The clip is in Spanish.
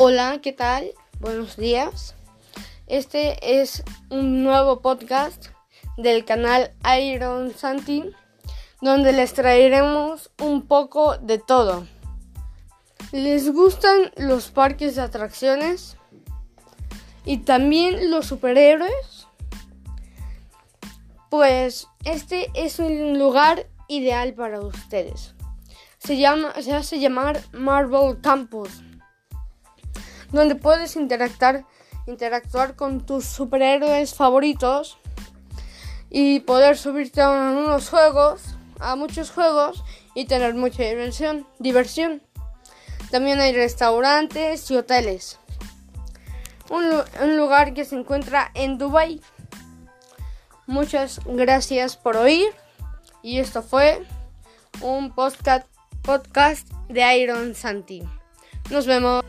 Hola, ¿qué tal? Buenos días. Este es un nuevo podcast del canal Iron Santi, donde les traeremos un poco de todo. ¿Les gustan los parques de atracciones? ¿Y también los superhéroes? Pues este es un lugar ideal para ustedes. Se, llama, se hace llamar Marvel Campus donde puedes interactuar, interactuar con tus superhéroes favoritos y poder subirte a unos juegos, a muchos juegos y tener mucha diversión. diversión. También hay restaurantes y hoteles. Un, un lugar que se encuentra en Dubai. Muchas gracias por oír y esto fue un podcast, podcast de Iron Santi. Nos vemos.